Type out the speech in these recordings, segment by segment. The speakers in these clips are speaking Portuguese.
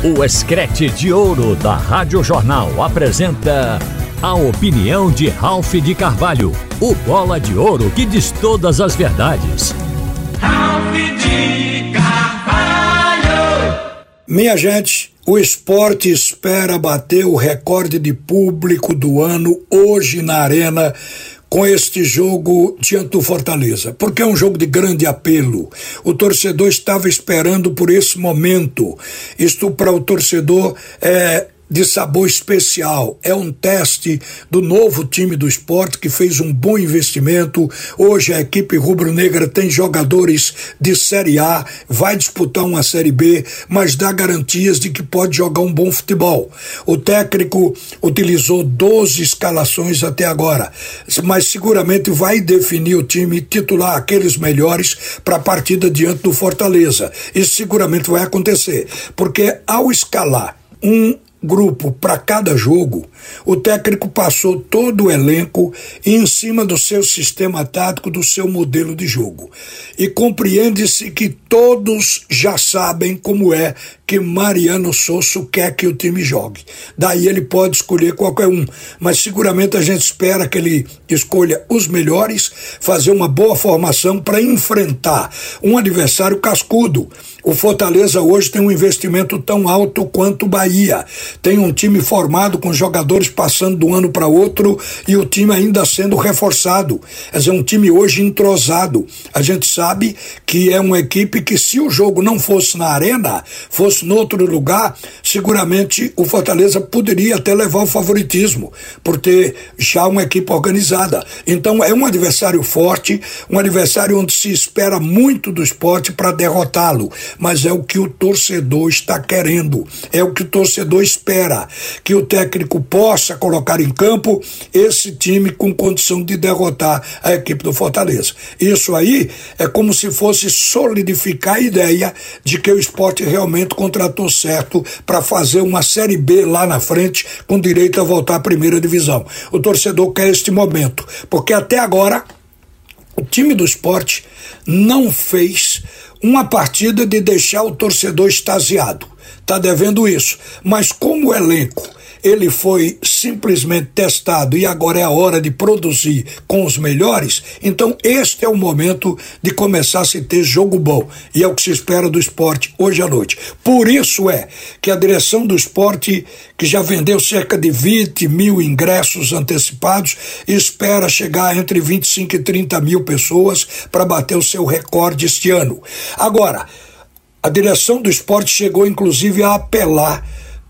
O Escrete de Ouro da Rádio Jornal apresenta a opinião de Ralph de Carvalho, o bola de ouro que diz todas as verdades. Ralph de Carvalho! Minha gente, o esporte espera bater o recorde de público do ano hoje na Arena com este jogo diante do Fortaleza, porque é um jogo de grande apelo. O torcedor estava esperando por esse momento. Isto para o torcedor é de sabor especial. É um teste do novo time do esporte que fez um bom investimento. Hoje a equipe rubro-negra tem jogadores de Série A, vai disputar uma Série B, mas dá garantias de que pode jogar um bom futebol. O técnico utilizou 12 escalações até agora, mas seguramente vai definir o time titular aqueles melhores para a partida diante do Fortaleza. Isso seguramente vai acontecer, porque ao escalar um grupo para cada jogo, o técnico passou todo o elenco em cima do seu sistema tático, do seu modelo de jogo. E compreende-se que todos já sabem como é que Mariano Sosso quer que o time jogue. Daí ele pode escolher qualquer um, mas seguramente a gente espera que ele escolha os melhores, fazer uma boa formação para enfrentar um adversário cascudo. O Fortaleza hoje tem um investimento tão alto quanto o Bahia. Tem um time formado com jogadores passando um ano para outro e o time ainda sendo reforçado. Quer dizer, um time hoje entrosado. A gente sabe que é uma equipe que, se o jogo não fosse na arena, fosse no outro lugar, seguramente o Fortaleza poderia até levar o favoritismo, por ter já uma equipe organizada. Então é um adversário forte, um adversário onde se espera muito do esporte para derrotá-lo, mas é o que o torcedor está querendo, é o que o torcedor espera, que o técnico possa colocar em campo esse time com condição de derrotar a equipe do Fortaleza. Isso aí é como se fosse solidificar a ideia de que o esporte realmente contratou certo para fazer uma Série B lá na frente, com direito a voltar à primeira divisão. O torcedor quer este momento, porque até agora o time do esporte não fez uma partida de deixar o torcedor extasiado. Está devendo isso. Mas como elenco ele foi simplesmente testado e agora é a hora de produzir com os melhores, então este é o momento de começar a se ter jogo bom. E é o que se espera do esporte hoje à noite. Por isso é que a direção do esporte, que já vendeu cerca de 20 mil ingressos antecipados, espera chegar entre 25 e 30 mil pessoas para bater o seu recorde este ano. Agora, a direção do esporte chegou inclusive a apelar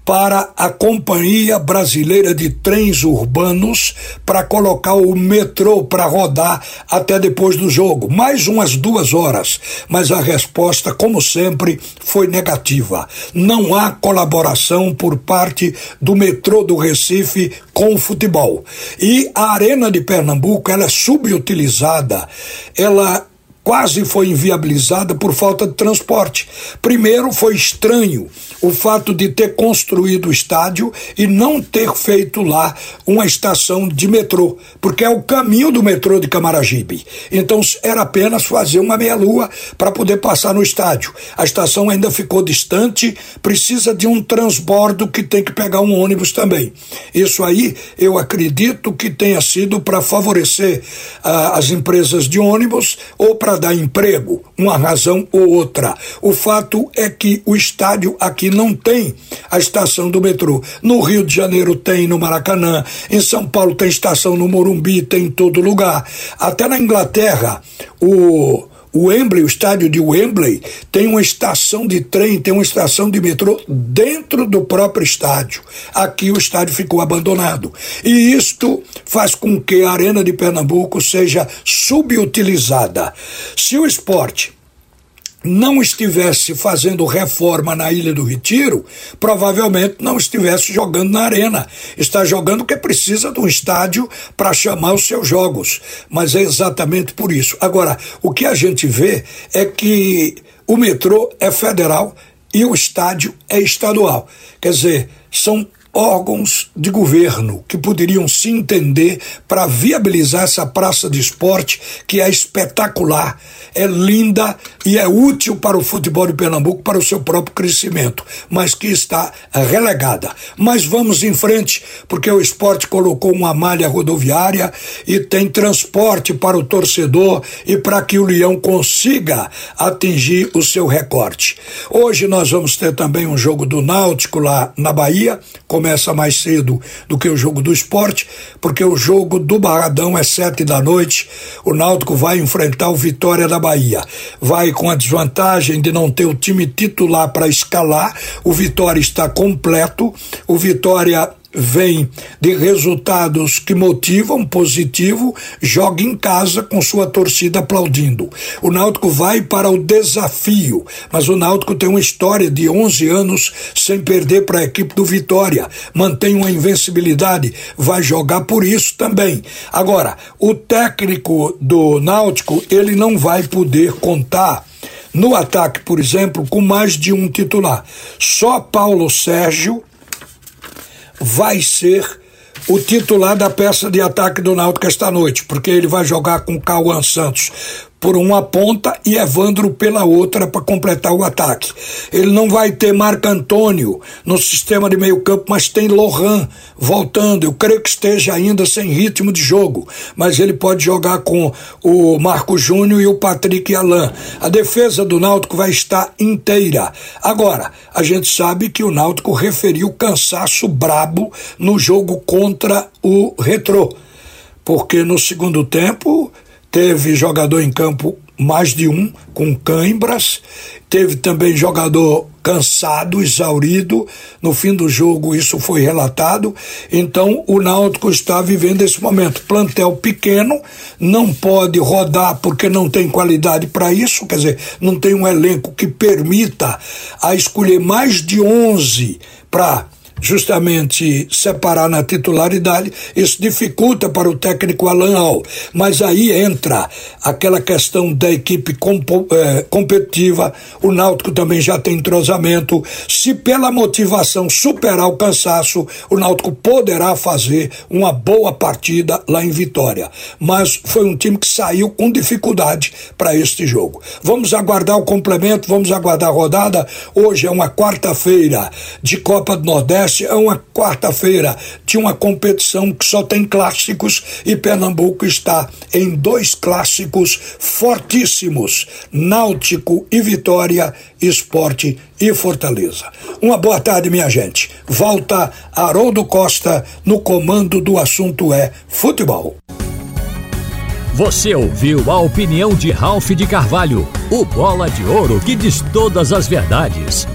para a Companhia Brasileira de Trens Urbanos para colocar o metrô para rodar até depois do jogo, mais umas duas horas. Mas a resposta, como sempre, foi negativa. Não há colaboração por parte do metrô do Recife com o futebol. E a Arena de Pernambuco, ela é subutilizada, ela quase foi inviabilizada por falta de transporte. Primeiro, foi estranho o fato de ter construído o estádio e não ter feito lá uma estação de metrô, porque é o caminho do metrô de Camaragibe. Então era apenas fazer uma meia-lua para poder passar no estádio. A estação ainda ficou distante, precisa de um transbordo que tem que pegar um ônibus também. Isso aí eu acredito que tenha sido para favorecer ah, as empresas de ônibus ou para dar emprego, uma razão ou outra. O fato é que o estádio aqui não tem a estação do metrô. No Rio de Janeiro tem, no Maracanã, em São Paulo tem estação no Morumbi, tem em todo lugar. Até na Inglaterra, o o Wembley, o estádio de Wembley, tem uma estação de trem, tem uma estação de metrô dentro do próprio estádio. Aqui o estádio ficou abandonado. E isto faz com que a Arena de Pernambuco seja subutilizada. Se o esporte não estivesse fazendo reforma na Ilha do Retiro, provavelmente não estivesse jogando na arena. Está jogando porque precisa de um estádio para chamar os seus jogos. Mas é exatamente por isso. Agora, o que a gente vê é que o metrô é federal e o estádio é estadual. Quer dizer, são órgãos de governo que poderiam se entender para viabilizar essa praça de esporte que é espetacular, é linda e é útil para o futebol de Pernambuco para o seu próprio crescimento, mas que está relegada. Mas vamos em frente, porque o esporte colocou uma malha rodoviária e tem transporte para o torcedor e para que o Leão consiga atingir o seu recorte. Hoje nós vamos ter também um jogo do Náutico lá na Bahia, começa mais cedo do que o jogo do esporte, porque o jogo do Barradão é sete da noite. O Náutico vai enfrentar o Vitória da Bahia. Vai com a desvantagem de não ter o time titular para escalar. O Vitória está completo. O Vitória vem de resultados que motivam positivo, joga em casa com sua torcida aplaudindo. O Náutico vai para o desafio, mas o Náutico tem uma história de 11 anos sem perder para a equipe do Vitória, mantém uma invencibilidade, vai jogar por isso também. Agora, o técnico do Náutico, ele não vai poder contar no ataque, por exemplo, com mais de um titular. Só Paulo Sérgio vai ser o titular da peça de ataque do Náutico esta noite, porque ele vai jogar com Cauã Santos por uma ponta e Evandro pela outra para completar o ataque. Ele não vai ter Marco Antônio no sistema de meio campo, mas tem Lohan voltando. Eu creio que esteja ainda sem ritmo de jogo, mas ele pode jogar com o Marco Júnior e o Patrick Alain. A defesa do Náutico vai estar inteira. Agora, a gente sabe que o Náutico referiu cansaço brabo no jogo contra o Retrô. Porque no segundo tempo teve jogador em campo mais de um com cãibras, teve também jogador cansado, exaurido. No fim do jogo isso foi relatado. Então o Náutico está vivendo esse momento. Plantel pequeno, não pode rodar porque não tem qualidade para isso, quer dizer, não tem um elenco que permita a escolher mais de 11 para justamente separar na titularidade, isso dificulta para o técnico Alan Al. Mas aí entra aquela questão da equipe eh, competitiva, o Náutico também já tem entrosamento. Se pela motivação superar o cansaço, o Náutico poderá fazer uma boa partida lá em Vitória. Mas foi um time que saiu com dificuldade para este jogo. Vamos aguardar o complemento, vamos aguardar a rodada. Hoje é uma quarta-feira de Copa do Nordeste é uma quarta-feira de uma competição que só tem clássicos e Pernambuco está em dois clássicos fortíssimos: Náutico e Vitória, Esporte e Fortaleza. Uma boa tarde, minha gente. Volta Haroldo Costa no comando do assunto é futebol. Você ouviu a opinião de Ralph de Carvalho, o bola de ouro que diz todas as verdades.